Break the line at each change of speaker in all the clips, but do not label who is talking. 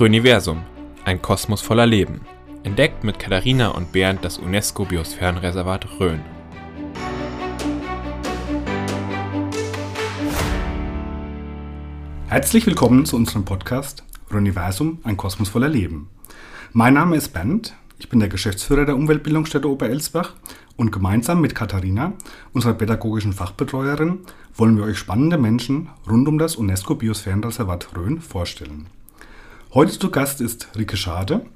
Rhöniversum, ein Kosmos voller Leben. Entdeckt mit Katharina und Bernd das UNESCO-Biosphärenreservat Rhön.
Herzlich willkommen zu unserem Podcast Rhöniversum, ein Kosmos voller Leben. Mein Name ist Bernd, ich bin der Geschäftsführer der Umweltbildungsstätte Oberelsbach und gemeinsam mit Katharina, unserer pädagogischen Fachbetreuerin, wollen wir euch spannende Menschen rund um das UNESCO-Biosphärenreservat Rhön vorstellen. Heute zu Gast ist Rike Schade.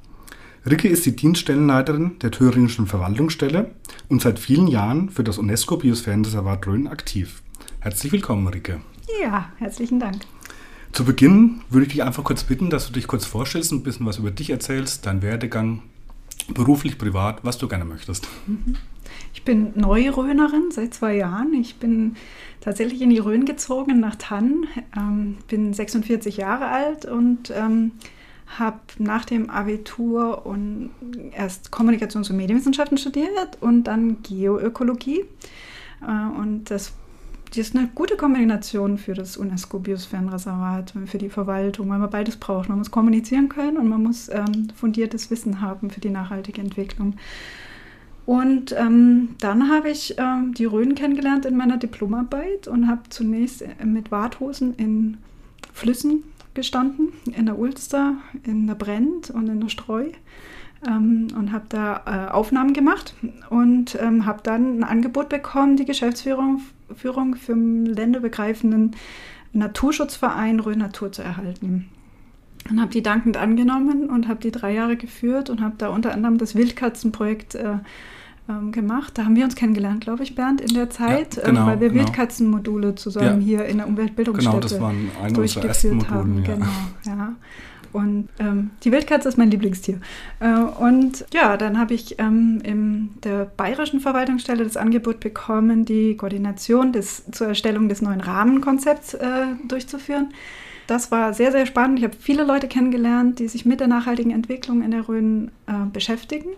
Rike ist die Dienststellenleiterin der Thüringischen Verwaltungsstelle und seit vielen Jahren für das UNESCO-Biosphärenreservat Rhön aktiv. Herzlich willkommen, Rike.
Ja, herzlichen Dank.
Zu Beginn würde ich dich einfach kurz bitten, dass du dich kurz vorstellst, ein bisschen was über dich erzählst, deinen Werdegang, beruflich, privat, was du gerne möchtest.
Ich bin Neurönerin seit zwei Jahren. Ich bin tatsächlich in die Rhön gezogen nach Tann, ähm, bin 46 Jahre alt und ähm, habe nach dem Abitur und erst Kommunikations- und Medienwissenschaften studiert und dann Geoökologie. Äh, und das, das ist eine gute Kombination für das UNESCO-Biosphärenreservat, für die Verwaltung, weil man beides braucht. Man muss kommunizieren können und man muss ähm, fundiertes Wissen haben für die nachhaltige Entwicklung. Und ähm, dann habe ich ähm, die Rhön kennengelernt in meiner Diplomarbeit und habe zunächst mit Warthosen in Flüssen gestanden, in der Ulster, in der Brent und in der Streu. Ähm, und habe da äh, Aufnahmen gemacht und ähm, habe dann ein Angebot bekommen, die Geschäftsführung Führung für den länderbegreifenden Naturschutzverein Rhön Natur zu erhalten. Und habe die dankend angenommen und habe die drei Jahre geführt und habe da unter anderem das Wildkatzenprojekt äh, ähm, gemacht. Da haben wir uns kennengelernt, glaube ich, Bernd, in der Zeit,
ja, genau,
ähm, weil wir
genau.
Wildkatzenmodule zusammen
Ja.
hier in der Umweltbildungsstätte
Genau, das waren eine unserer ersten
haben.
Ja.
Genau, ja. Und ähm, die Wildkatze ist mein Lieblingstier. Äh, und ja, dann habe ich ähm, in der bayerischen Verwaltungsstelle das Angebot bekommen, die Koordination des, zur Erstellung des neuen Rahmenkonzepts äh, durchzuführen. Das war sehr, sehr spannend. Ich habe viele Leute kennengelernt, die sich mit der nachhaltigen Entwicklung in der Rhön äh, beschäftigen.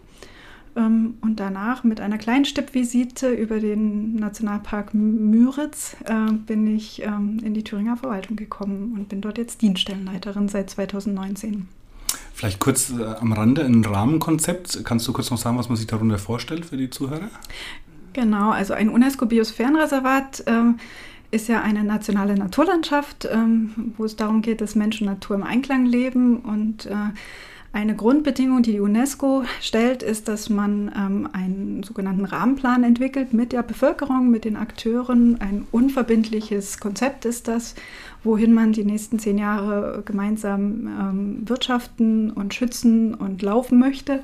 Ähm, und danach mit einer kleinen Stippvisite über den Nationalpark Müritz äh, bin ich ähm, in die Thüringer Verwaltung gekommen und bin dort jetzt Dienststellenleiterin seit 2019.
Vielleicht kurz äh, am Rande ein Rahmenkonzept. Kannst du kurz noch sagen, was man sich darunter vorstellt für die Zuhörer?
Genau, also ein UNESCO-Biosphärenreservat ähm, ist ja eine nationale Naturlandschaft, wo es darum geht, dass Mensch und Natur im Einklang leben. Und äh, eine Grundbedingung, die die UNESCO stellt, ist, dass man ähm, einen sogenannten Rahmenplan entwickelt mit der Bevölkerung, mit den Akteuren. Ein unverbindliches Konzept ist das, wohin man die nächsten zehn Jahre gemeinsam ähm, wirtschaften und schützen und laufen möchte.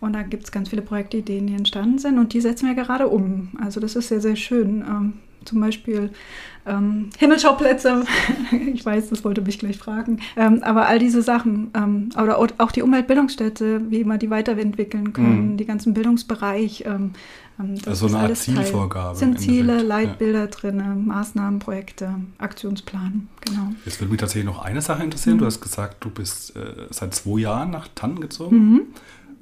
Und da gibt es ganz viele Projektideen, die entstanden sind und die setzen wir gerade um. Also das ist sehr, sehr schön. Ähm, zum Beispiel ähm, Himmelschauplätze. ich weiß, das wollte mich gleich fragen. Ähm, aber all diese Sachen, ähm, oder au- auch die Umweltbildungsstätte, wie wir die weiterentwickeln können,
Mhm.
die ganzen Bildungsbereich. Ähm, ähm, das
Also
ist
eine Art
alles Teil.
Zielvorgabe im
Sind Ziele,
Endeffekt, ja.
Leitbilder drin, Maßnahmen, Projekte, Aktionsplan. Genau.
Jetzt würde mich tatsächlich noch eine Sache interessieren.
Mhm.
Du hast gesagt, du bist äh, seit zwei Jahren nach Tannen gezogen,
Mhm.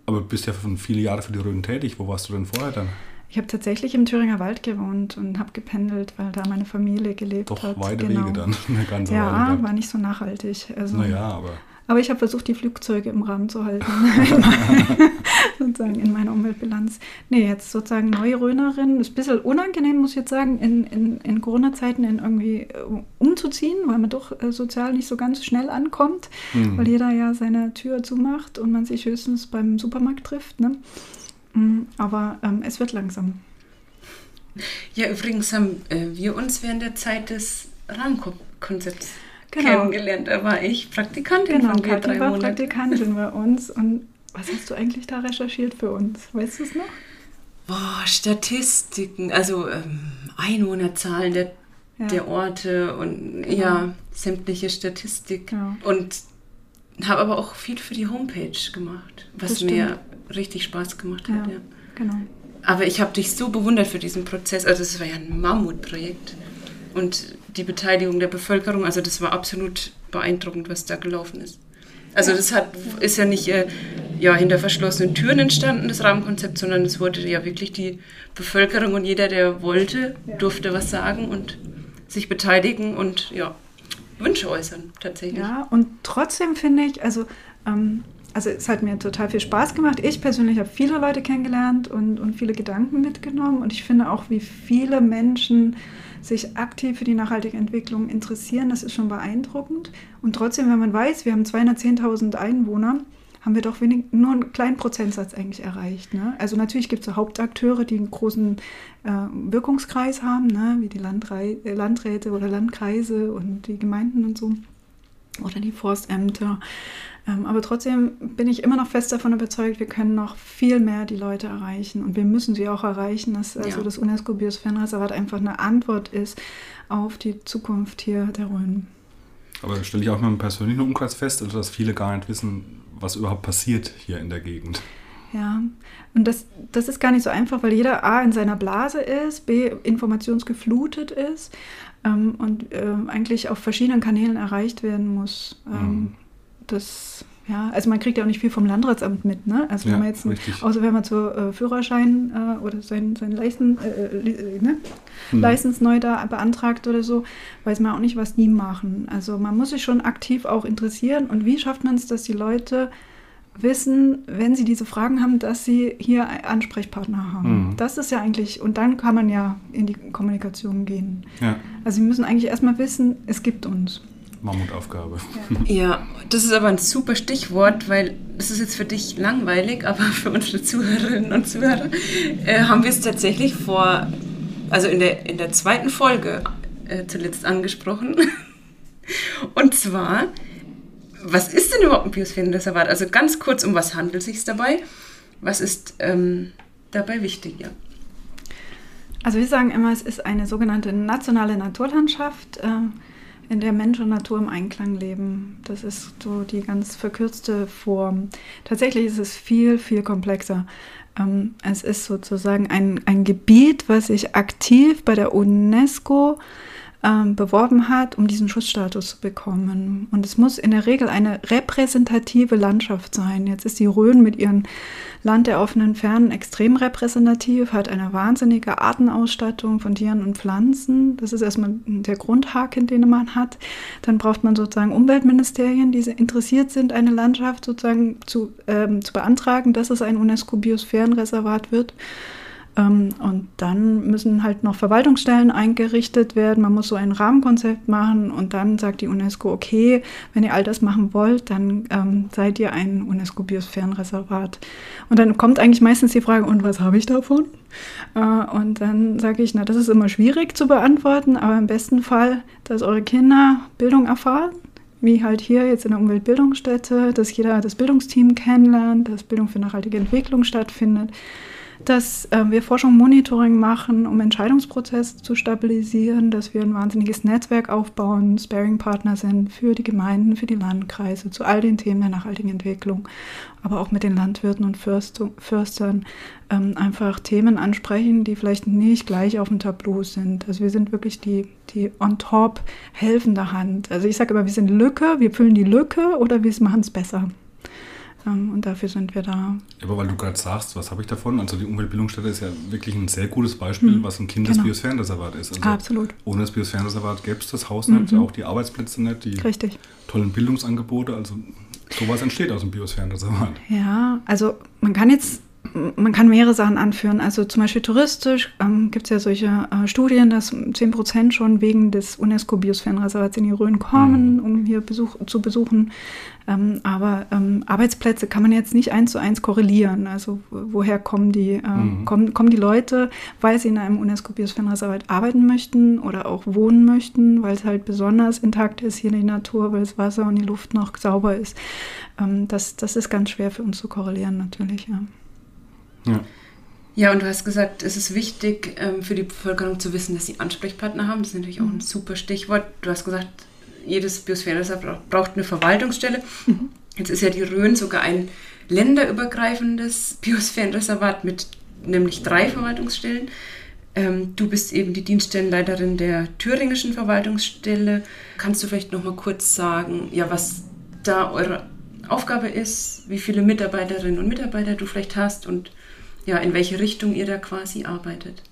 aber bist ja schon viele Jahre für die Rhön tätig. Wo warst du denn vorher dann?
Ich habe tatsächlich im Thüringer Wald gewohnt und habe gependelt, weil da meine Familie gelebt
Doch
hat.
weite
Genau.
Wege dann, eine ganze
Ja,
Weile.
war nicht so nachhaltig. Also,
Naja, aber
Aber ich habe versucht, die Flugzeuge im Rahmen zu halten. sozusagen in meiner Umweltbilanz. Nee, jetzt sozusagen neue Rönerin. Ist ein bisschen unangenehm, muss ich jetzt sagen, in, in, in Corona-Zeiten in irgendwie äh, umzuziehen, weil man doch äh, sozial nicht so ganz schnell ankommt,
Mhm.
weil jeder ja seine Tür zumacht und man sich höchstens beim Supermarkt trifft. Ne? Mm, Aber ähm, es wird langsam.
Ja, übrigens haben äh, wir uns während der Zeit des Rahmenkonzepts
Genau.
kennengelernt. Da war ich Praktikantin
Genau,
von dir drei
war
Monate.
Praktikantin bei uns. Und was hast du eigentlich da recherchiert für uns? Weißt du es noch?
Boah, Statistiken, also ähm, Einwohnerzahlen der,
Ja.
der Orte und
Genau.
ja, sämtliche Statistik.
Ja.
Und habe aber auch viel für die Homepage gemacht, was mir richtig Spaß gemacht hat.
Ja,
Ja.
genau.
Aber ich habe dich so bewundert für diesen Prozess. Also es war ja ein Mammutprojekt. Und die Beteiligung der Bevölkerung, also das war absolut beeindruckend, was da gelaufen ist. Also das hat, ist ja nicht äh, ja, hinter verschlossenen Türen entstanden, das Rahmenkonzept, sondern es wurde ja wirklich die Bevölkerung und jeder, der wollte, durfte was sagen und sich beteiligen und ja, Wünsche äußern, tatsächlich.
Ja, und trotzdem finde ich, also, ähm, also es hat mir total viel Spaß gemacht. Ich persönlich habe viele Leute kennengelernt und, und viele Gedanken mitgenommen. Und ich finde auch, wie viele Menschen sich aktiv für die nachhaltige Entwicklung interessieren, das ist schon beeindruckend. Und trotzdem, wenn man weiß, wir haben 210.000 Einwohner, haben wir doch wenig, nur einen kleinen Prozentsatz eigentlich erreicht. Ne? Also natürlich gibt es so Hauptakteure, die einen großen äh, Wirkungskreis haben, ne? wie die Landrei äh, Landräte oder Landkreise und die Gemeinden und so oder die Forstämter. Ähm, aber trotzdem bin ich immer noch fest davon überzeugt, wir können noch viel mehr die Leute erreichen und wir müssen sie auch erreichen, dass also ja. das UNESCO-Biosphärenreservat einfach eine Antwort ist auf die Zukunft hier der Rhön.
Aber stelle ich auch mal im persönlichen Umkreis fest, also dass viele gar nicht wissen, was überhaupt passiert hier in der Gegend.
Ja, und das, das ist gar nicht so einfach, weil jeder A in seiner Blase ist, B informationsgeflutet ist ähm, und äh, eigentlich auf verschiedenen Kanälen erreicht werden muss. Ähm, mhm. Das ja, also man kriegt ja auch nicht viel vom Landratsamt mit, ne? Also wenn man jetzt, außer wenn man zur äh, Führerschein äh, oder sein, sein Leisten, äh, äh ne? hm. Leistens neu da beantragt oder so, weiß man auch nicht, was die machen. Also man muss sich schon aktiv auch interessieren und wie schafft man es, dass die Leute wissen, wenn sie diese Fragen haben, dass sie hier Ansprechpartner haben. Mhm. Das ist ja eigentlich, und dann kann man ja in die Kommunikation gehen. Ja. Also sie müssen eigentlich erstmal wissen, es gibt uns.
Mammutaufgabe.
Ja. ja, das ist aber ein super Stichwort, weil das ist jetzt für dich langweilig, aber für unsere Zuhörerinnen und Zuhörer äh, haben wir es tatsächlich vor, also in der, in der zweiten Folge äh, zuletzt angesprochen. und zwar, was ist denn überhaupt ein Biosphärenreservat? Also ganz kurz, um was handelt es sich dabei? Was ist ähm, dabei wichtig? Ja.
Also wir sagen immer, es ist eine sogenannte nationale Naturlandschaft. Äh, in der Mensch und Natur im Einklang leben. Das ist so die ganz verkürzte Form. Tatsächlich ist es viel, viel komplexer. Ähm, es ist sozusagen ein, ein Gebiet, was sich aktiv bei der UNESCO ähm, beworben hat, um diesen Schutzstatus zu bekommen. Und es muss in der Regel eine repräsentative Landschaft sein. Jetzt ist die Rhön mit ihrem Land der offenen Fernen extrem repräsentativ, hat eine wahnsinnige Artenausstattung von Tieren und Pflanzen. Das ist erstmal der Grundhaken, den man hat. Dann braucht man sozusagen Umweltministerien, die interessiert sind, eine Landschaft sozusagen zu, ähm, zu beantragen, dass es ein UNESCO-Biosphärenreservat wird. Ähm, und dann müssen halt noch Verwaltungsstellen eingerichtet werden. Man muss so ein Rahmenkonzept machen und dann sagt die UNESCO, okay, wenn ihr all das machen wollt, dann ähm, seid ihr ein UNESCO-Biosphärenreservat. Und dann kommt eigentlich meistens die Frage, und was habe ich davon? Äh, und dann sage ich, na, das ist immer schwierig zu beantworten, aber im besten Fall, dass eure Kinder Bildung erfahren wie halt hier jetzt in der Umweltbildungsstätte, dass jeder das Bildungsteam kennenlernt, dass Bildung für nachhaltige Entwicklung stattfindet, dass äh, wir Forschung Monitoring machen, um Entscheidungsprozesse zu stabilisieren, dass wir ein wahnsinniges Netzwerk aufbauen, Sparing-Partner sind für die Gemeinden, für die Landkreise, zu all den Themen der nachhaltigen Entwicklung, aber auch mit den Landwirten und Förstern ähm, einfach Themen ansprechen, die vielleicht nicht gleich auf dem Tableau sind. Also wir sind wirklich die, die on top helfende Hand. Also ich sage immer, wir sind Lücke, wir füllen die Lücke oder wir machen es besser. Und dafür sind wir da.
Aber weil du gerade sagst, was habe ich davon? Also die Umweltbildungsstätte ist ja wirklich ein sehr gutes Beispiel, mhm. was ein Kindesbiosphärenreservat genau. ist. Also
Absolut.
Ohne das Biosphärenreservat gäbe es das Haus mhm. nicht, auch die Arbeitsplätze nicht, die
Richtig.
tollen Bildungsangebote. Also sowas entsteht aus dem Biosphärenreservat.
Ja, also man kann jetzt man kann mehrere Sachen anführen. Also zum Beispiel touristisch ähm, gibt es ja solche äh, Studien, dass 10 Prozent schon wegen des UNESCO-Biosphärenreservats in die Rhön kommen, mhm. um hier Besuch, zu besuchen. Ähm, aber ähm, Arbeitsplätze kann man jetzt nicht eins zu eins korrelieren. Also woher kommen die, äh, mhm. kommen, kommen die Leute, weil sie in einem UNESCO-Biosphärenreservat arbeiten möchten oder auch wohnen möchten, weil es halt besonders intakt ist hier in die Natur, weil das Wasser und die Luft noch sauber ist. Ähm, das, das ist ganz schwer für uns zu korrelieren natürlich, ja.
Ja. Ja, und du hast gesagt, es ist wichtig ähm, für die Bevölkerung zu wissen, dass sie Ansprechpartner haben. Das ist natürlich auch ein mhm. super Stichwort. Du hast gesagt, jedes Biosphärenreservat braucht eine Verwaltungsstelle. Mhm. Jetzt ist ja die Rhön sogar ein länderübergreifendes Biosphärenreservat mit nämlich drei Verwaltungsstellen. Ähm, du bist eben die Dienststellenleiterin der thüringischen Verwaltungsstelle. Kannst du vielleicht noch mal kurz sagen, ja, was da eure Aufgabe ist, wie viele Mitarbeiterinnen und Mitarbeiter du vielleicht hast und ja, in welche Richtung ihr da quasi arbeitet.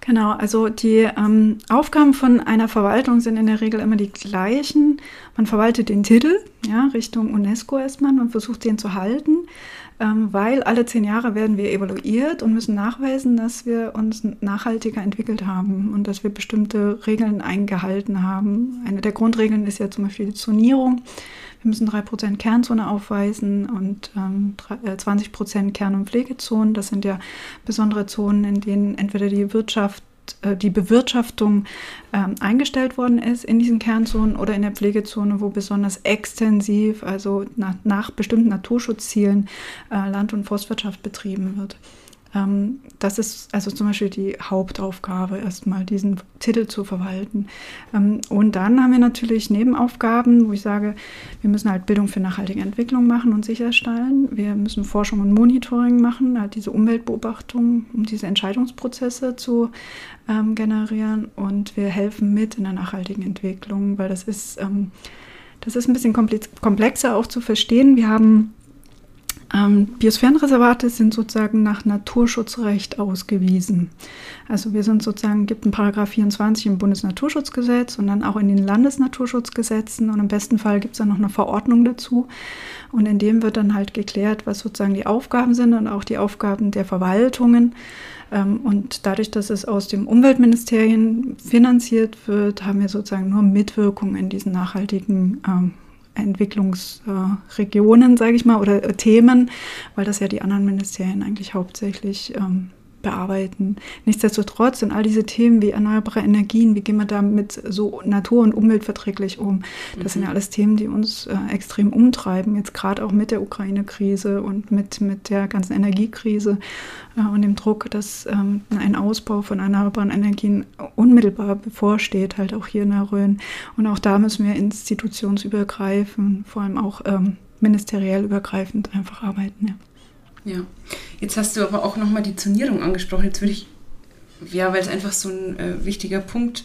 Genau, also die ähm, Aufgaben von einer Verwaltung sind in der Regel immer die gleichen. Man verwaltet den Titel, ja, Richtung UNESCO erstmal und versucht den zu halten, ähm, weil alle zehn Jahre werden wir evaluiert und müssen nachweisen, dass wir uns nachhaltiger entwickelt haben und dass wir bestimmte Regeln eingehalten haben. Eine der Grundregeln ist ja zum Beispiel die Zonierung. Wir müssen 3% Kernzone aufweisen und ähm, 20% äh, Kern- und Pflegezonen. Das sind ja besondere Zonen, in denen entweder die Wirtschaft äh, die Bewirtschaftung ähm, eingestellt worden ist in diesen Kernzonen oder in der Pflegezone, wo besonders extensiv, also nach, nach bestimmten Naturschutzzielen, äh, Land- und Forstwirtschaft betrieben wird. Ähm, das ist also zum Beispiel die Hauptaufgabe, erstmal diesen Titel zu verwalten. Ähm, und dann haben wir natürlich Nebenaufgaben, wo ich sage, wir müssen halt Bildung für nachhaltige Entwicklung machen und sicherstellen. Wir müssen Forschung und Monitoring machen, halt diese Umweltbeobachtung, um diese Entscheidungsprozesse zu ähm, generieren. Und wir helfen mit in der nachhaltigen Entwicklung, weil das ist, das ist ein bisschen komplexer auch zu verstehen. Wir haben ähm, Biosphärenreservate sind sozusagen nach Naturschutzrecht ausgewiesen. Also wir sind sozusagen, gibt ein Paragraph 24 im Bundesnaturschutzgesetz und dann auch in den Landesnaturschutzgesetzen und im besten Fall gibt es dann noch eine Verordnung dazu. Und in dem wird dann halt geklärt, was sozusagen die Aufgaben sind und auch die Aufgaben der Verwaltungen. Ähm, und dadurch, dass es aus dem Umweltministerien finanziert wird, haben wir sozusagen nur Mitwirkung in diesen nachhaltigen ähm, Entwicklungsregionen, sage ich mal, oder Themen, weil das ja die anderen Ministerien eigentlich hauptsächlich ähm, bearbeiten. Nichtsdestotrotz sind all diese Themen wie erneuerbare Energien, wie gehen wir damit so natur- und umweltverträglich um, das mhm. sind ja mhm. alles Themen, die uns äh, extrem umtreiben, jetzt gerade auch mit der Ukraine-Krise und mit, mit der ganzen Energiekrise äh, und dem Druck, dass ähm, ein Ausbau von erneuerbaren Energien unmittelbar bevorsteht, halt auch hier in der Rhön. Und auch da müssen wir institutionsübergreifend, vor allem auch ähm, ministeriell übergreifend einfach arbeiten. Ja.
Ja, jetzt hast du aber auch nochmal die Zonierung angesprochen. Jetzt würde ich, ja, weil es einfach so ein äh, wichtiger Punkt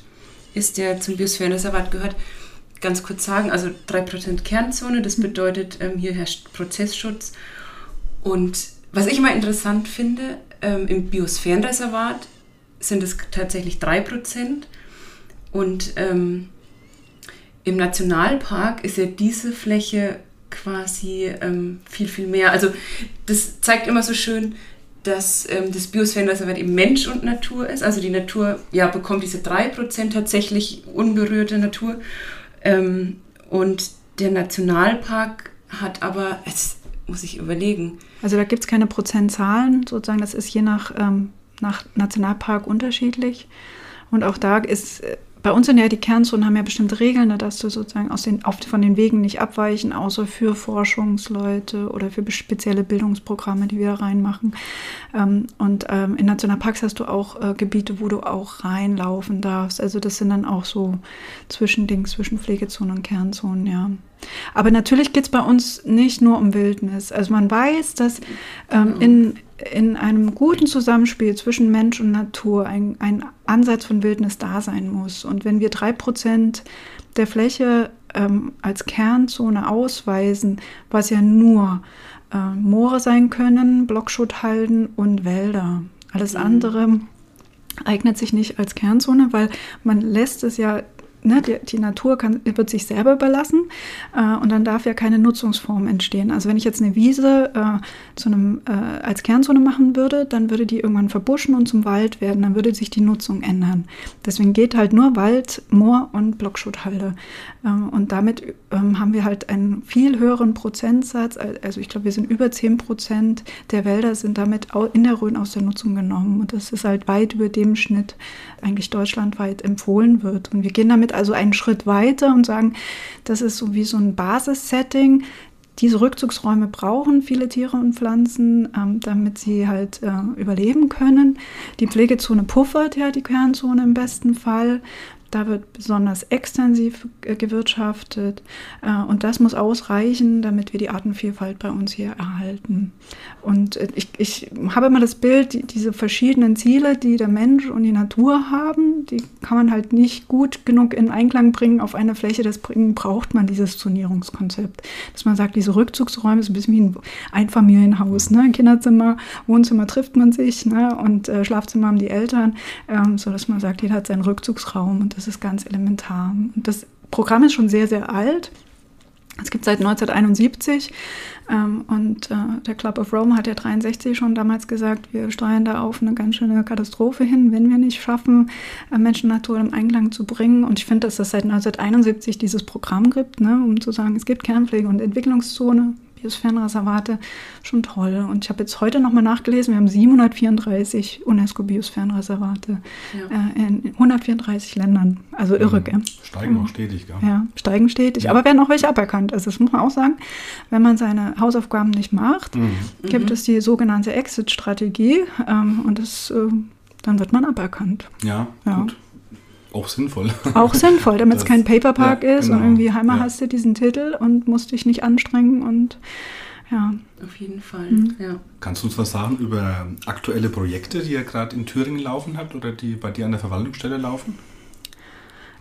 ist, der zum Biosphärenreservat gehört, ganz kurz sagen, also 3% Kernzone, das bedeutet, ähm, hier herrscht Prozessschutz. Und was ich mal interessant finde, ähm, im Biosphärenreservat sind es tatsächlich 3%. Und ähm, im Nationalpark ist ja diese Fläche quasi ähm, viel, viel mehr. Also das zeigt immer so schön, dass ähm, das Biosphärenreservat eben Mensch und Natur ist. Also die Natur ja, bekommt diese 3% tatsächlich unberührte Natur. Ähm, und der Nationalpark hat aber, jetzt muss ich überlegen.
Also da gibt es keine Prozentzahlen, sozusagen, das ist je nach, ähm, nach Nationalpark unterschiedlich. Und auch da ist äh, bei uns sind ja die Kernzonen haben ja bestimmte Regeln, da darfst du sozusagen aus den, auf, von den Wegen nicht abweichen, außer für Forschungsleute oder für spezielle Bildungsprogramme, die wir da reinmachen. Ähm, und ähm, in Nationalparks hast du auch äh, Gebiete, wo du auch reinlaufen darfst. Also das sind dann auch so Zwischendings zwischen Pflegezonen und Kernzonen, ja. Aber natürlich geht es bei uns nicht nur um Wildnis. Also man weiß, dass ähm, in, in einem guten Zusammenspiel zwischen Mensch und Natur ein, ein Ansatz von Wildnis da sein muss. Und wenn wir drei Prozent der Fläche ähm, als Kernzone ausweisen, was ja nur äh, Moore sein können, Blockschutthalden und Wälder. Alles mhm. andere eignet sich nicht als Kernzone, weil man lässt es ja ne, die, die, Natur kann, wird sich selber überlassen äh, und dann darf ja keine Nutzungsform entstehen. Also wenn ich jetzt eine Wiese äh, zu einem, äh, als Kernzone machen würde, dann würde die irgendwann verbuschen und zum Wald werden, dann würde sich die Nutzung ändern. Deswegen geht halt nur Wald, Moor und Blockschutthalde. Ähm, und damit ähm, haben wir halt einen viel höheren Prozentsatz, also ich glaube, wir sind über 10 Prozent der Wälder sind damit in der Rhön aus der Nutzung genommen. Und das ist halt weit über dem Schnitt eigentlich deutschlandweit empfohlen wird. Und wir gehen damit also einen Schritt weiter und sagen, das ist so wie so ein Basissetting. Diese Rückzugsräume brauchen viele Tiere und Pflanzen, ähm, damit sie halt äh, überleben können. Die Pflegezone puffert ja die Kernzone im besten Fall. Da wird besonders extensiv äh, gewirtschaftet äh, und das muss ausreichen, damit wir die Artenvielfalt bei uns hier erhalten. Und äh, ich, ich habe immer das Bild, die, diese verschiedenen Ziele, die der Mensch und die Natur haben, die kann man halt nicht gut genug in Einklang bringen auf einer Fläche. Deswegen braucht man dieses Zonierungskonzept. Dass man sagt, diese Rückzugsräume ist ein bisschen wie ein Einfamilienhaus. Ne? Kinderzimmer, Wohnzimmer trifft man sich ne? und äh, Schlafzimmer haben die Eltern, ähm, sodass man sagt, jeder hat seinen Rückzugsraum und das ist ganz elementar. Und das Programm ist schon sehr, sehr alt. Es gibt seit 1971 ähm, und äh, der Club of Rome hat ja 63 schon damals gesagt, wir steuern da auf eine ganz schöne Katastrophe hin, wenn wir nicht schaffen, äh, Menschen Natur im Einklang zu bringen. Und ich finde, dass es seit 1971 dieses Programm gibt, ne, um zu sagen, es gibt Kernpflege und Entwicklungszone, Biosphärenreservate schon toll. Und ich habe jetzt heute nochmal nachgelesen, wir haben 734 UNESCO-Biosphärenreservate ja. äh, in 134 Ländern. Also irre, gell?
Steigen auch stetig, gell?
Ja, steigen stetig. Ja. Aber werden auch welche aberkannt. Also das muss man auch sagen, wenn man seine Hausaufgaben nicht macht, mhm. gibt mhm. es die sogenannte Exit-Strategie ähm, und das, äh, dann wird man aberkannt.
Ja, ja. gut. Auch sinnvoll.
Auch sinnvoll, damit es kein Paperpark ja, ist genau. und irgendwie Heimer ja. hast du diesen Titel und musst dich nicht anstrengen und ja.
Auf jeden Fall, mhm. ja.
Kannst du uns was sagen über aktuelle Projekte, die ihr gerade in Thüringen laufen habt oder die bei dir an der Verwaltungsstelle laufen?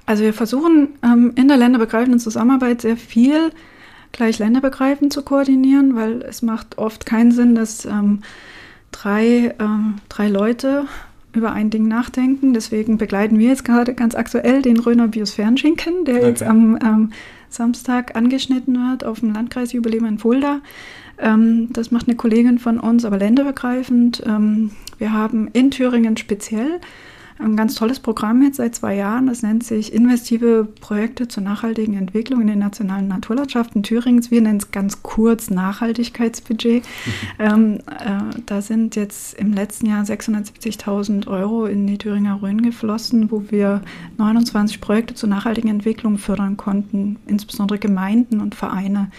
Also wir versuchen ähm, in der länderübergreifenden Zusammenarbeit sehr viel gleich länderübergreifend zu koordinieren, weil es macht oft keinen Sinn, dass ähm, drei, ähm, drei Leute über ein Ding nachdenken. Deswegen begleiten wir jetzt gerade ganz aktuell den Röner Biosphärenschinken, der okay. jetzt am ähm, Samstag angeschnitten wird auf dem Landkreisjubiläum in Fulda. Ähm, das macht eine Kollegin von uns, aber länderübergreifend. Ähm, wir haben in Thüringen speziell ein ganz tolles Programm jetzt seit zwei Jahren. Das nennt sich Investive Projekte zur nachhaltigen Entwicklung in den nationalen Naturlandschaften Thürings. Wir nennen es ganz kurz Nachhaltigkeitsbudget. Mhm. Ähm, äh, da sind jetzt im letzten Jahr 670.000 Euro in die Thüringer Rhön geflossen, wo wir 29 Projekte zur nachhaltigen Entwicklung fördern konnten, insbesondere Gemeinden und Vereine.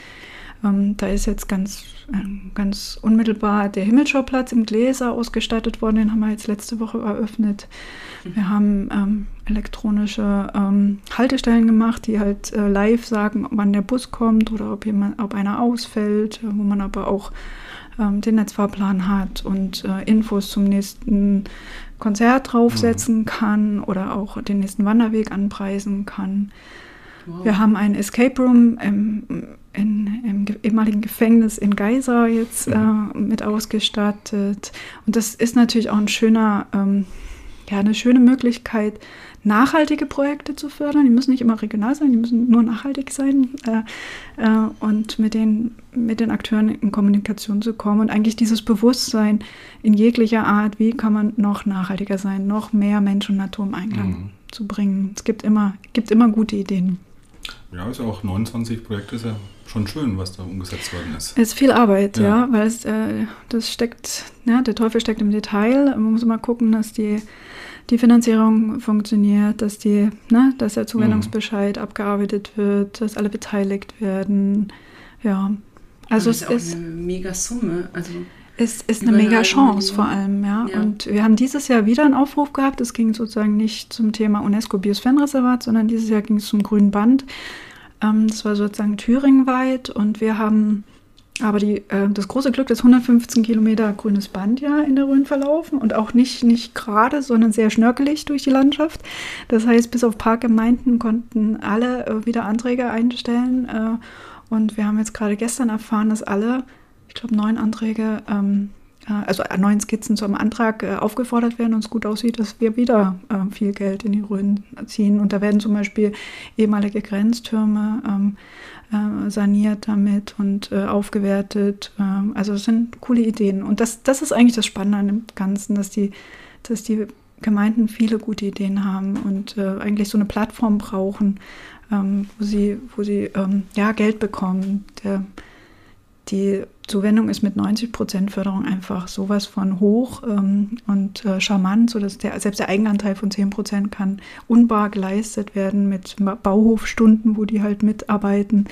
Ähm, da ist jetzt ganz, äh, ganz unmittelbar der Himmelschauplatz im Gläser ausgestattet worden. Den haben wir jetzt letzte Woche eröffnet. Wir haben ähm, elektronische ähm, Haltestellen gemacht, die halt äh, live sagen, wann der Bus kommt oder ob, jemand, ob einer ausfällt, äh, wo man aber auch ähm, den Netzfahrplan hat und äh, Infos zum nächsten Konzert draufsetzen mhm. kann oder auch den nächsten Wanderweg anpreisen kann. Wow. Wir haben ein Escape Room im, in, im ehemaligen Gefängnis in Geisa jetzt mhm. äh, mit ausgestattet. Und das ist natürlich auch ein schöner ähm, ja, eine schöne Möglichkeit, nachhaltige Projekte zu fördern. Die müssen nicht immer regional sein, die müssen nur nachhaltig sein äh, äh, und mit den, mit den Akteuren in Kommunikation zu kommen und eigentlich dieses Bewusstsein in jeglicher Art, wie kann man noch nachhaltiger sein, noch mehr Mensch und Natur im Einklang mhm. zu bringen. Es gibt immer, gibt immer gute Ideen.
Ja, ist auch 29 Projekte, ist ja schon schön, was da umgesetzt worden ist.
Es ist viel Arbeit, ja, ja weil es, äh, das steckt, ja, der Teufel steckt im Detail. Man muss immer gucken, dass die die Finanzierung funktioniert, dass, die, ne, dass der Zuwendungsbescheid mhm. abgearbeitet wird, dass alle beteiligt werden. Ja.
Also es ist, ist eine mega Summe. Also
es ist eine mega Chance vor allem, ja. ja. Und wir haben dieses Jahr wieder einen Aufruf gehabt. Es ging sozusagen nicht zum Thema UNESCO Biosphärenreservat, sondern dieses Jahr ging es zum Grünen Band. Ähm, das war sozusagen thüringenweit und wir haben aber die, äh, das große Glück, dass 115 Kilometer grünes Band ja in der Rhön verlaufen und auch nicht, nicht gerade, sondern sehr schnörkelig durch die Landschaft. Das heißt, bis auf Parkgemeinden konnten alle äh, wieder Anträge einstellen. Äh, und wir haben jetzt gerade gestern erfahren, dass alle, ich glaube, neun Anträge, ähm, äh, also neun Skizzen zum Antrag äh, aufgefordert werden und es gut aussieht, dass wir wieder äh, viel Geld in die Rhön ziehen. Und da werden zum Beispiel ehemalige Grenztürme ähm, äh, saniert damit und äh, aufgewertet. Ähm, also das sind coole Ideen. Und das, das ist eigentlich das Spannende an dem Ganzen, dass die, dass die Gemeinden viele gute Ideen haben und äh, eigentlich so eine Plattform brauchen, ähm, wo sie, wo sie ähm, ja, Geld bekommen. Der, die Zuwendung ist mit 90 Prozent Förderung einfach sowas von hoch ähm, und äh, charmant, sodass der, selbst der Eigenanteil von 10 Prozent kann unbar geleistet werden mit Bauhofstunden, wo die halt mitarbeiten.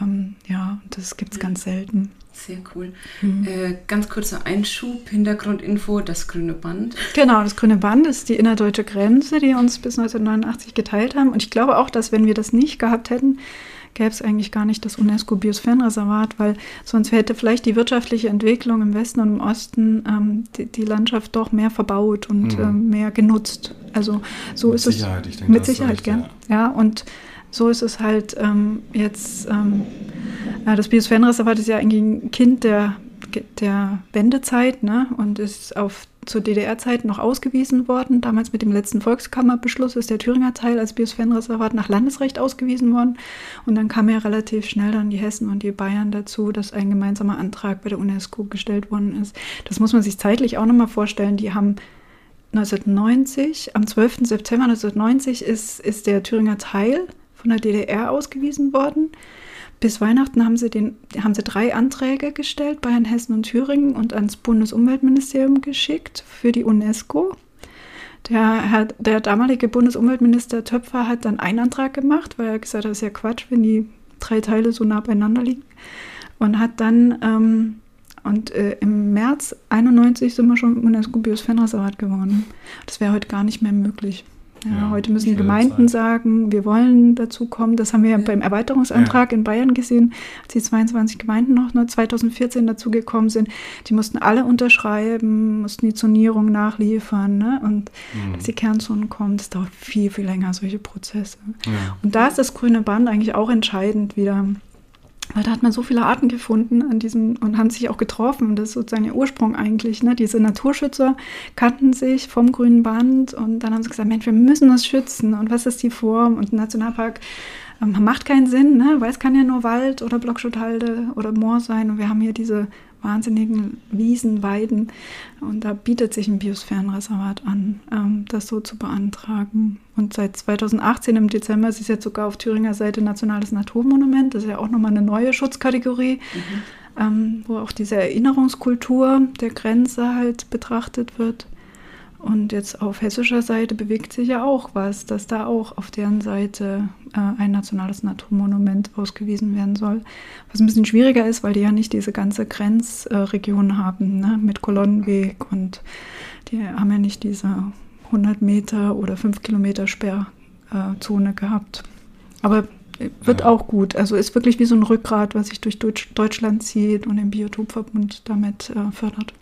Ähm, ja, das gibt es ganz selten.
Sehr cool. Mhm. Äh, ganz kurzer Einschub, Hintergrundinfo, das grüne Band.
Genau, das grüne Band ist die innerdeutsche Grenze, die uns bis 1989 geteilt haben. Und ich glaube auch, dass wenn wir das nicht gehabt hätten, gäbe es eigentlich gar nicht das UNESCO-Biosphärenreservat, weil sonst hätte vielleicht die wirtschaftliche Entwicklung im Westen und im Osten ähm, die, die, Landschaft doch mehr verbaut und mhm. ähm, mehr genutzt. Also so
mit
ist
Sicherheit,
es.
Ich denke,
mit Sicherheit, gell? Ja. ja, und so ist es halt ähm, jetzt. Ähm, das Biosphärenreservat ist ja eigentlich ein Kind der, der Wendezeit ne? und ist auf zur DDR-Zeit noch ausgewiesen worden. Damals mit dem letzten Volkskammerbeschluss ist der Thüringer Teil als Biosphärenreservat nach Landesrecht ausgewiesen worden. Und dann kam ja relativ schnell dann die Hessen und die Bayern dazu, dass ein gemeinsamer Antrag bei der UNESCO gestellt worden ist. Das muss man sich zeitlich auch nochmal vorstellen. Die haben 1990, am 12. September 1990 ist, ist der Thüringer Teil von der DDR ausgewiesen worden. Bis Weihnachten haben sie, den, haben sie drei Anträge gestellt, Bayern, Hessen und Thüringen, und ans Bundesumweltministerium geschickt für die UNESCO. Der, der damalige Bundesumweltminister Töpfer hat dann einen Antrag gemacht, weil er gesagt hat, das ist ja Quatsch, wenn die drei Teile so nah beieinander liegen. Und hat dann, ähm, und äh, im März 91 sind wir schon UNESCO-Biosphärenreservat geworden. Das wäre heute gar nicht mehr möglich. Ja, ja, heute müssen die Gemeinden sagen, wir wollen dazu kommen. Das haben wir ja beim Erweiterungsantrag ja. in Bayern gesehen, als die 22 Gemeinden noch nur 2014 dazugekommen sind. Die mussten alle unterschreiben, mussten die Zonierung nachliefern. Ne? Und mhm. dass die Kernzonen kommen, das dauert viel, viel länger, solche Prozesse. Und da ist das grüne Band eigentlich auch entscheidend wieder weil da hat man so viele Arten gefunden an diesem und haben sich auch getroffen. Und das ist sozusagen der Ursprung eigentlich. Ne? Diese Naturschützer kannten sich vom grünen Band und dann haben sie gesagt, Mensch, wir müssen das schützen. Und was ist die Form? Und Nationalpark ähm, macht keinen Sinn, ne? weil es kann ja nur Wald oder Blockschutthalde oder Moor sein. Und wir haben hier diese wahnsinnigen Wiesen, Weiden. Und da bietet sich ein Biosphärenreservat an, ähm, das so zu beantragen. Und seit 2018 im Dezember ist es jetzt sogar auf Thüringer Seite Nationales Naturmonument. Das ist ja auch nochmal eine neue Schutzkategorie, mhm. ähm, wo auch diese Erinnerungskultur der Grenze halt betrachtet wird. Und jetzt auf hessischer Seite bewegt sich ja auch was, dass da auch auf deren Seite äh, ein nationales Naturmonument ausgewiesen werden soll. Was ein bisschen schwieriger ist, weil die ja nicht diese ganze Grenzregion äh, haben ne, mit Kolonnenweg und die haben ja nicht diese 100 Meter oder 5 Kilometer Sperrzone gehabt. Aber wird ja. auch gut. Also ist wirklich wie so ein Rückgrat, was sich durch Deutsch, Deutschland zieht und den Biotopverbund damit äh, fördert.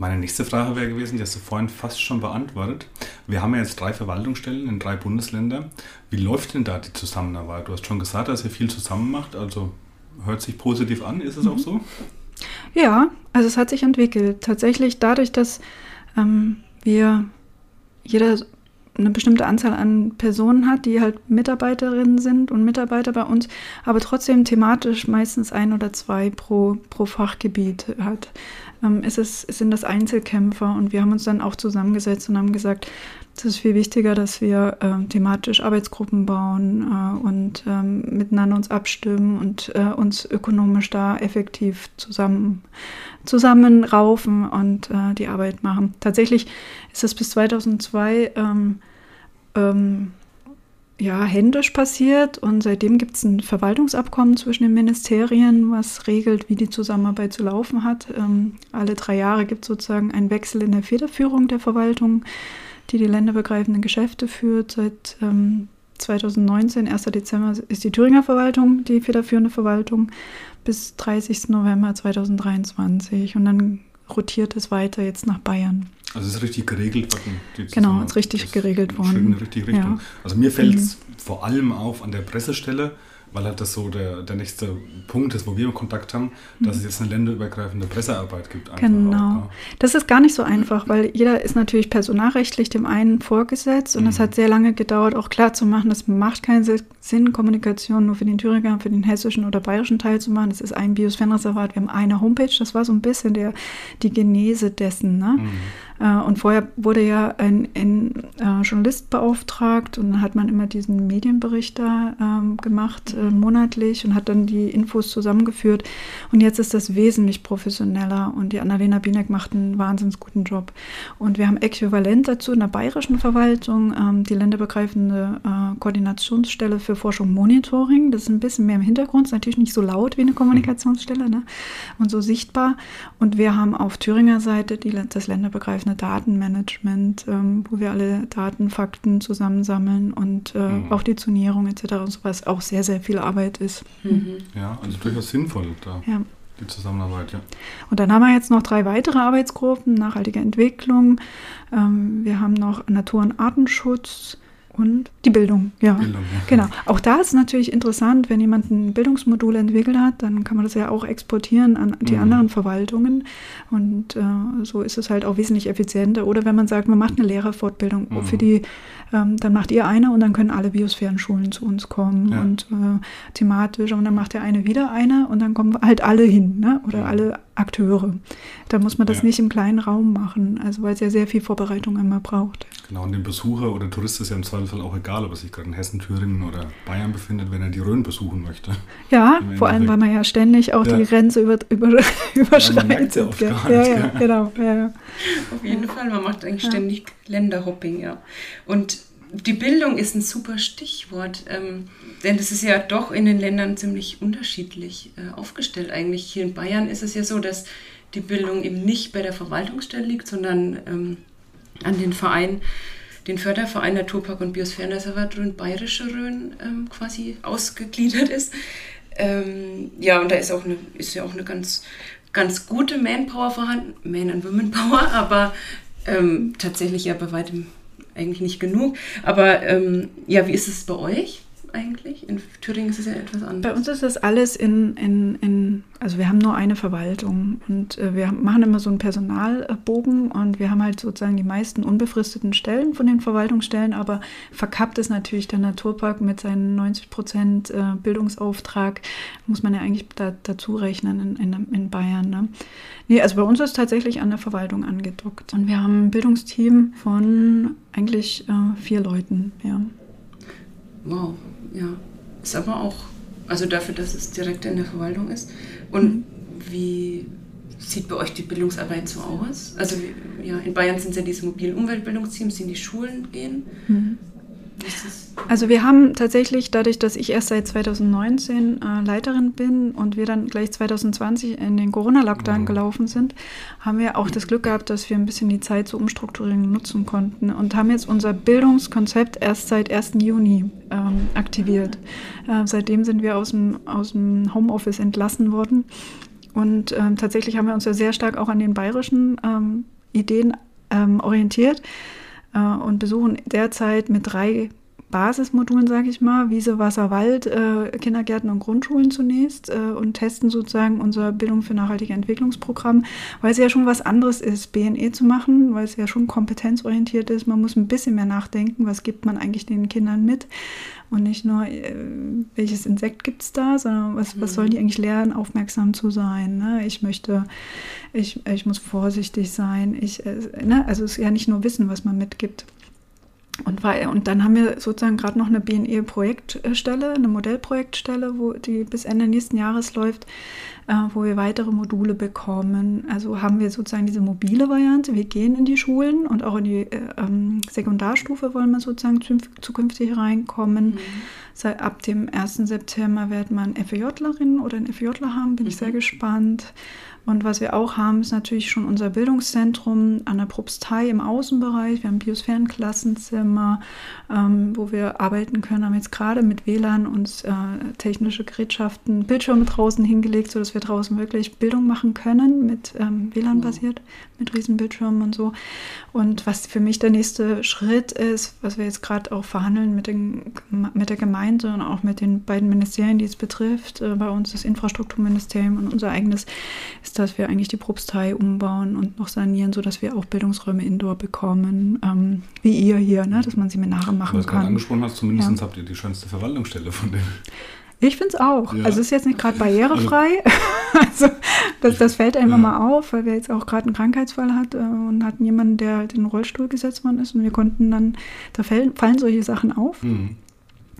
Meine nächste Frage wäre gewesen, die hast du vorhin fast schon beantwortet. Wir haben ja jetzt drei Verwaltungsstellen in drei Bundesländern. Wie läuft denn da die Zusammenarbeit? Du hast schon gesagt, dass ihr viel zusammen macht, also hört sich positiv an. Ist es mhm. auch so?
Ja, also es hat sich entwickelt. Tatsächlich dadurch, dass ähm, wir jeder eine bestimmte Anzahl an Personen hat, die halt Mitarbeiterinnen sind und Mitarbeiter bei uns, aber trotzdem thematisch meistens ein oder zwei pro, pro Fachgebiet hat ähm, ist es, sind das Einzelkämpfer. Und wir haben uns dann auch zusammengesetzt und haben gesagt, es ist viel wichtiger, dass wir äh, thematisch Arbeitsgruppen bauen äh, und ähm, miteinander uns abstimmen und äh, uns ökonomisch da effektiv zusammen zusammenraufen und äh, die Arbeit machen. Tatsächlich ist es bis 2002 ähm, ähm, ja, händisch passiert und seitdem gibt es ein Verwaltungsabkommen zwischen den Ministerien, was regelt, wie die Zusammenarbeit zu laufen hat. Ähm, alle drei Jahre gibt es sozusagen einen Wechsel in der Federführung der Verwaltung, die die länderübergreifenden Geschäfte führt. Seit ähm, 2019, 1. Dezember, ist die Thüringer Verwaltung die federführende Verwaltung bis 30. November 2023 und dann rotiert es weiter jetzt nach Bayern.
Also es ist richtig geregelt worden.
Genau, es ist richtig geregelt worden.
Schön in die richtige Richtung. Ja. Also mir fällt es mhm. vor allem auf an der Pressestelle, weil halt das so der, der nächste Punkt ist, wo wir Kontakt haben, dass mhm. es jetzt eine länderübergreifende Pressearbeit gibt.
Genau. Auch, ja. Das ist gar nicht so einfach, weil jeder ist natürlich personalrechtlich dem einen vorgesetzt und es mhm. hat sehr lange gedauert, auch klar zu machen, das macht keinen Sinn, Kommunikation nur für den Thüringer, für den hessischen oder bayerischen Teil zu machen. Das ist ein Biosphärenreservat, wir haben eine Homepage, das war so ein bisschen der, die Genese dessen. Ne? Mhm. Äh, und vorher wurde ja ein, ein äh, Journalist beauftragt und dann hat man immer diesen Medienbericht da ähm, gemacht äh, monatlich und hat dann die Infos zusammengeführt. Und jetzt ist das wesentlich professioneller und die Annalena Bienek macht einen wahnsinnig guten Job. Und wir haben äquivalent dazu in der bayerischen Verwaltung ähm, die länderbegreifende Koordinationsstelle für Forschung Monitoring. Das ist ein bisschen mehr im Hintergrund, ist natürlich nicht so laut wie eine Kommunikationsstelle ne? und so sichtbar. Und wir haben auf Thüringer Seite die, das länderbegreifende Datenmanagement, ähm, wo wir alle Daten, Fakten zusammensammeln und äh, mhm. auch die Zonierung etc. und so was auch sehr, sehr viel Arbeit ist.
Mhm. Ja, also durchaus sinnvoll da. Ja. Die Zusammenarbeit, ja.
Und dann haben wir jetzt noch drei weitere Arbeitsgruppen, nachhaltige Entwicklung. Ähm, wir haben noch Natur- und Artenschutz, und die Bildung, ja. Bildung, ja. Genau. Auch da ist natürlich interessant, wenn jemand ein Bildungsmodul entwickelt hat, dann kann man das ja auch exportieren an die mhm. anderen Verwaltungen. Und äh, so ist es halt auch wesentlich effizienter. Oder wenn man sagt, man macht eine Lehrerfortbildung mhm. für die, ähm, dann macht ihr eine und dann können alle Biosphärenschulen zu uns kommen ja. und äh, thematisch. Und dann macht der eine wieder eine und dann kommen halt alle hin, ne? Oder mhm. alle Akteure. Da muss man das ja. nicht im kleinen Raum machen, also weil es ja sehr viel Vorbereitung immer braucht.
Genau, und dem Besucher oder Tourist ist ja im Zweifelsfall auch egal, ob er sich gerade in Hessen, Thüringen oder Bayern befindet, wenn er die Rhön besuchen möchte.
Ja, vor allem, weil man ja ständig auch ja. die Grenze über, über, überschreitet. Ja, ja, ja, ja, genau. Ja,
Auf jeden Fall, man macht eigentlich ständig Länderhopping, ja. Und die Bildung ist ein super Stichwort, ähm, denn es ist ja doch in den Ländern ziemlich unterschiedlich äh, aufgestellt. Eigentlich hier in Bayern ist es ja so, dass die Bildung eben nicht bei der Verwaltungsstelle liegt, sondern ähm, an den Verein, den Förderverein Naturpark und Biosphärenreservat Rhön, Bayerische Rhön ähm, quasi ausgegliedert ist. Ähm, ja, und da ist auch eine, ist ja auch eine ganz, ganz gute Manpower vorhanden, Man- and Women-Power, aber ähm, tatsächlich ja bei weitem eigentlich nicht genug. Aber ähm, ja, wie ist es bei euch? Eigentlich? In Thüringen ist es ja etwas anders.
Bei uns ist das alles in, in, in also wir haben nur eine Verwaltung und äh, wir machen immer so einen Personalbogen und wir haben halt sozusagen die meisten unbefristeten Stellen von den Verwaltungsstellen, aber verkappt ist natürlich der Naturpark mit seinen 90 Prozent äh, Bildungsauftrag, muss man ja eigentlich da, dazu rechnen in, in, in Bayern. Ne? Nee, also bei uns ist tatsächlich an der Verwaltung angedockt und wir haben ein Bildungsteam von eigentlich äh, vier Leuten, ja.
Wow, ja. Ist aber auch, also dafür, dass es direkt in der Verwaltung ist. Und mhm. wie sieht bei euch die Bildungsarbeit so aus? Also ja, in Bayern sind es ja diese mobilen Umweltbildungsteams, die in die Schulen gehen. Mhm.
Also wir haben tatsächlich, dadurch, dass ich erst seit 2019 äh, Leiterin bin und wir dann gleich 2020 in den Corona-Lockdown mhm. gelaufen sind, haben wir auch das Glück gehabt, dass wir ein bisschen die Zeit zur Umstrukturierung nutzen konnten und haben jetzt unser Bildungskonzept erst seit 1. Juni ähm, aktiviert. Äh, seitdem sind wir aus dem, aus dem Homeoffice entlassen worden und ähm, tatsächlich haben wir uns ja sehr stark auch an den bayerischen ähm, Ideen ähm, orientiert und besuchen derzeit mit drei Basismodulen, sage ich mal, Wiese, Wasser, Wald, äh, Kindergärten und Grundschulen zunächst äh, und testen sozusagen unser Bildung für nachhaltige Entwicklungsprogramm, weil es ja schon was anderes ist, BNE zu machen, weil es ja schon kompetenzorientiert ist. Man muss ein bisschen mehr nachdenken, was gibt man eigentlich den Kindern mit und nicht nur, äh, welches Insekt gibt es da, sondern was, mhm. was sollen die eigentlich lernen, aufmerksam zu sein. Ne? Ich möchte, ich, ich muss vorsichtig sein. Ich, äh, ne? Also es ist ja nicht nur Wissen, was man mitgibt. Und, war, und dann haben wir sozusagen gerade noch eine BNE-Projektstelle, eine Modellprojektstelle, wo die bis Ende nächsten Jahres läuft, äh, wo wir weitere Module bekommen. Also haben wir sozusagen diese mobile Variante. Wir gehen in die Schulen und auch in die äh, ähm, Sekundarstufe wollen wir sozusagen zukünftig reinkommen. Mhm. Seit, ab dem 1. September wird man FEJlerin oder ein FEJler haben, bin mhm. ich sehr gespannt. Und was wir auch haben, ist natürlich schon unser Bildungszentrum an der Propstei im Außenbereich. Wir haben Biosphärenklassenzimmer, ähm, wo wir arbeiten können. Haben jetzt gerade mit WLAN und äh, technische Gerätschaften Bildschirme draußen hingelegt, sodass wir draußen wirklich Bildung machen können, mit ähm, WLAN basiert, mit Riesenbildschirmen und so. Und was für mich der nächste Schritt ist, was wir jetzt gerade auch verhandeln mit, den, mit der Gemeinde und auch mit den beiden Ministerien, die es betrifft, äh, bei uns das Infrastrukturministerium und unser eigenes, ist dass wir eigentlich die Propstei umbauen und noch sanieren, sodass wir auch Bildungsräume indoor bekommen, ähm, wie ihr hier, ne? dass man Seminare machen kann. Was du gerade
angesprochen hast, zumindest ja. habt ihr die schönste Verwaltungsstelle von denen.
Ich finde es auch. Ja. Also es ist jetzt nicht gerade barrierefrei. Also, also das, das fällt einem ja. mal auf, weil wir jetzt auch gerade einen Krankheitsfall hatten äh, und hatten jemanden, der halt in den Rollstuhl gesetzt worden ist und wir konnten dann, da fallen, fallen solche Sachen auf. Mhm.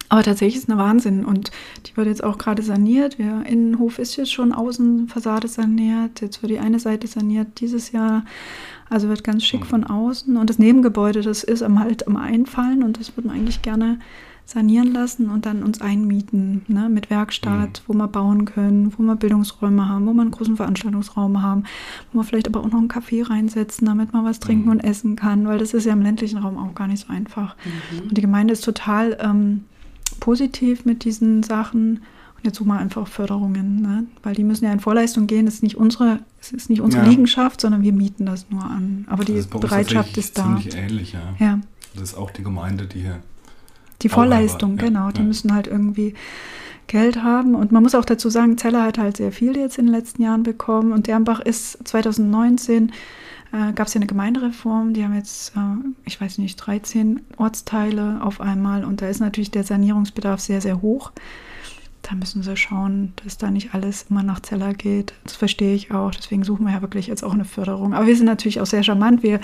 Aber tatsächlich ist es eine Wahnsinn und die wird jetzt auch gerade saniert. Der Innenhof ist jetzt schon Außenfassade saniert. Jetzt wird die eine Seite saniert dieses Jahr. Also wird ganz schick von außen. Und das Nebengebäude, das ist am halt am Einfallen und das würden wir eigentlich gerne sanieren lassen und dann uns einmieten, ne, mit Werkstatt, wo wir bauen können, wo wir Bildungsräume haben, wo wir einen großen Veranstaltungsraum haben, wo wir vielleicht aber auch noch einen Kaffee reinsetzen, damit man was trinken und essen kann, weil das ist ja im ländlichen Raum auch gar nicht so einfach. Und die Gemeinde ist total ähm, positiv mit diesen Sachen. Und jetzt suchen wir einfach Förderungen, ne? weil die müssen ja in Vorleistung gehen. Es ist nicht unsere, es ist nicht unsere
Ja.
Liegenschaft, sondern wir mieten das nur an. Aber die
Das uns
Bereitschaft ist da.
Ziemlich ähnlich, ja.
Ja,
Das ist auch die Gemeinde, die hier.
die Vorleistung,
ja,
genau. Die müssen halt irgendwie Geld haben. Und man muss auch dazu sagen, Zeller hat halt sehr viel jetzt in den letzten Jahren bekommen. Und Dernbach ist 2019 äh, gab es ja eine Gemeindereform. Die haben jetzt, äh, ich weiß nicht, 13 Ortsteile auf einmal. Und da ist natürlich der Sanierungsbedarf sehr, sehr hoch. Da müssen sie schauen, dass da nicht alles immer nach Zeller geht. Das verstehe ich auch. Deswegen suchen wir ja wirklich jetzt auch eine Förderung. Aber wir sind natürlich auch sehr charmant. Wir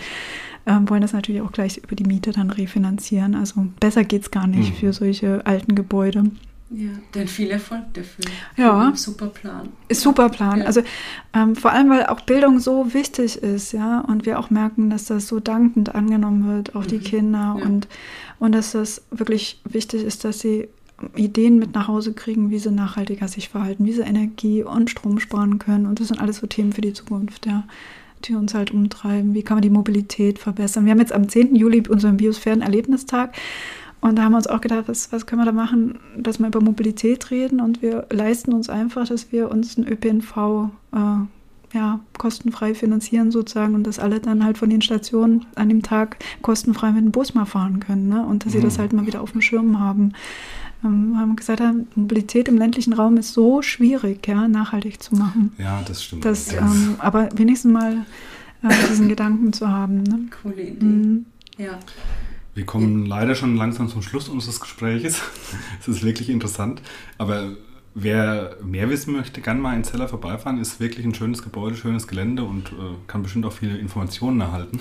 ähm, wollen das natürlich auch gleich über die Miete dann refinanzieren. Also besser geht es gar nicht
Mhm.
für solche alten Gebäude.
Ja, denn viel Erfolg dafür.
Ja.
Super Plan.
Ist super Plan.
Ja.
Also ähm, vor allem, weil auch Bildung so wichtig ist, ja, und wir auch merken, dass das so dankend angenommen wird, auch die
Mhm.
Kinder
Ja.
und, und dass das wirklich wichtig ist, dass sie Ideen mit nach Hause kriegen, wie sie nachhaltiger sich verhalten, wie sie Energie und Strom sparen können. Und das sind alles so Themen für die Zukunft, ja, die uns halt umtreiben. Wie kann man die Mobilität verbessern? Wir haben jetzt am 10. Juli unseren Biosphären-Erlebnistag. Und da haben wir uns auch gedacht, was, was können wir da machen, dass wir über Mobilität reden und wir leisten uns einfach, dass wir uns einen ÖPNV äh, ja, kostenfrei finanzieren sozusagen und dass alle dann halt von den Stationen an dem Tag kostenfrei mit dem Bus mal fahren können ne? und dass sie das
Mhm.
halt mal wieder auf dem Schirm haben. Ähm, haben gesagt, ja, Mobilität im ländlichen Raum ist so schwierig, ja, nachhaltig zu machen.
Ja, das stimmt.
Das,
allerdings.
ähm, aber wenigstens mal äh, diesen Gedanken zu haben. Ne?
Coole Idee.
Mhm.
Ja.
Wir kommen leider schon langsam zum Schluss unseres Gespräches. Es ist wirklich interessant. Aber wer mehr wissen möchte, kann mal in Zeller vorbeifahren. Ist wirklich ein schönes Gebäude, schönes Gelände und äh, kann bestimmt auch viele Informationen erhalten.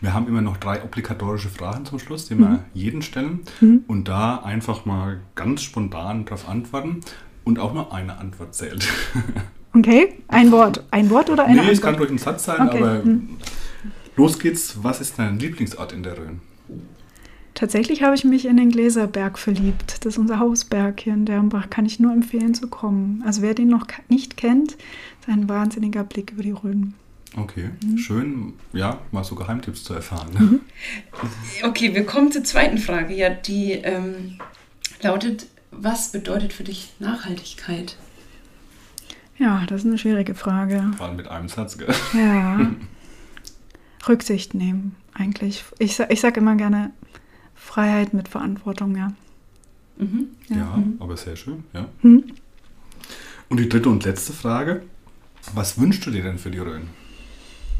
Wir haben immer noch drei obligatorische Fragen zum Schluss, die wir jeden stellen.
Mhm.
Und da einfach mal ganz spontan darauf antworten. Und auch nur eine Antwort zählt.
Okay, ein Wort. Ein Wort oder eine
nee, es kann
Antwort?
durch einen Satz sein,
Okay,
aber
hm.
los geht's. Was ist dein Lieblingsort in der Rhön?
Tatsächlich habe ich mich in den Gläserberg verliebt. Das ist unser Hausberg hier in Dernbach. Kann ich nur empfehlen zu kommen. Also wer den noch nicht kennt, ist ein wahnsinniger Blick über die Rhön.
Okay,
Mhm.
schön, ja, mal so Geheimtipps zu erfahren. Ne?
Okay, wir kommen zur zweiten Frage. Ja, die ähm, lautet, was bedeutet für dich Nachhaltigkeit?
Ja, das ist eine schwierige Frage.
Vor allem mit einem Satz, gell?
Ja. Rücksicht nehmen, eigentlich. Ich, ich sage immer gerne Freiheit mit Verantwortung, ja.
Mhm.
Ja,
mhm.
aber sehr schön, ja.
Hm?
Und die dritte und letzte Frage. Was wünschst du dir denn für die Rhön?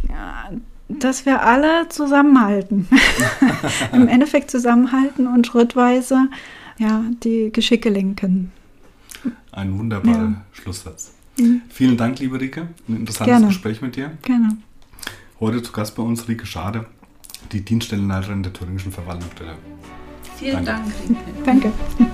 ja dass wir alle zusammenhalten. Im Endeffekt zusammenhalten und schrittweise ja, die Geschicke lenken.
Ein wunderbarer
Ja.
Schlusssatz.
Mhm.
Vielen Dank, liebe Rike. Ein interessantes
Gerne.
Gespräch mit dir.
Gerne.
Heute zu Gast bei uns Rike Schade, die Dienststellenleiterin der Thüringischen Verwaltungsstelle.
Vielen
Danke.
Dank, Rinke.
Danke.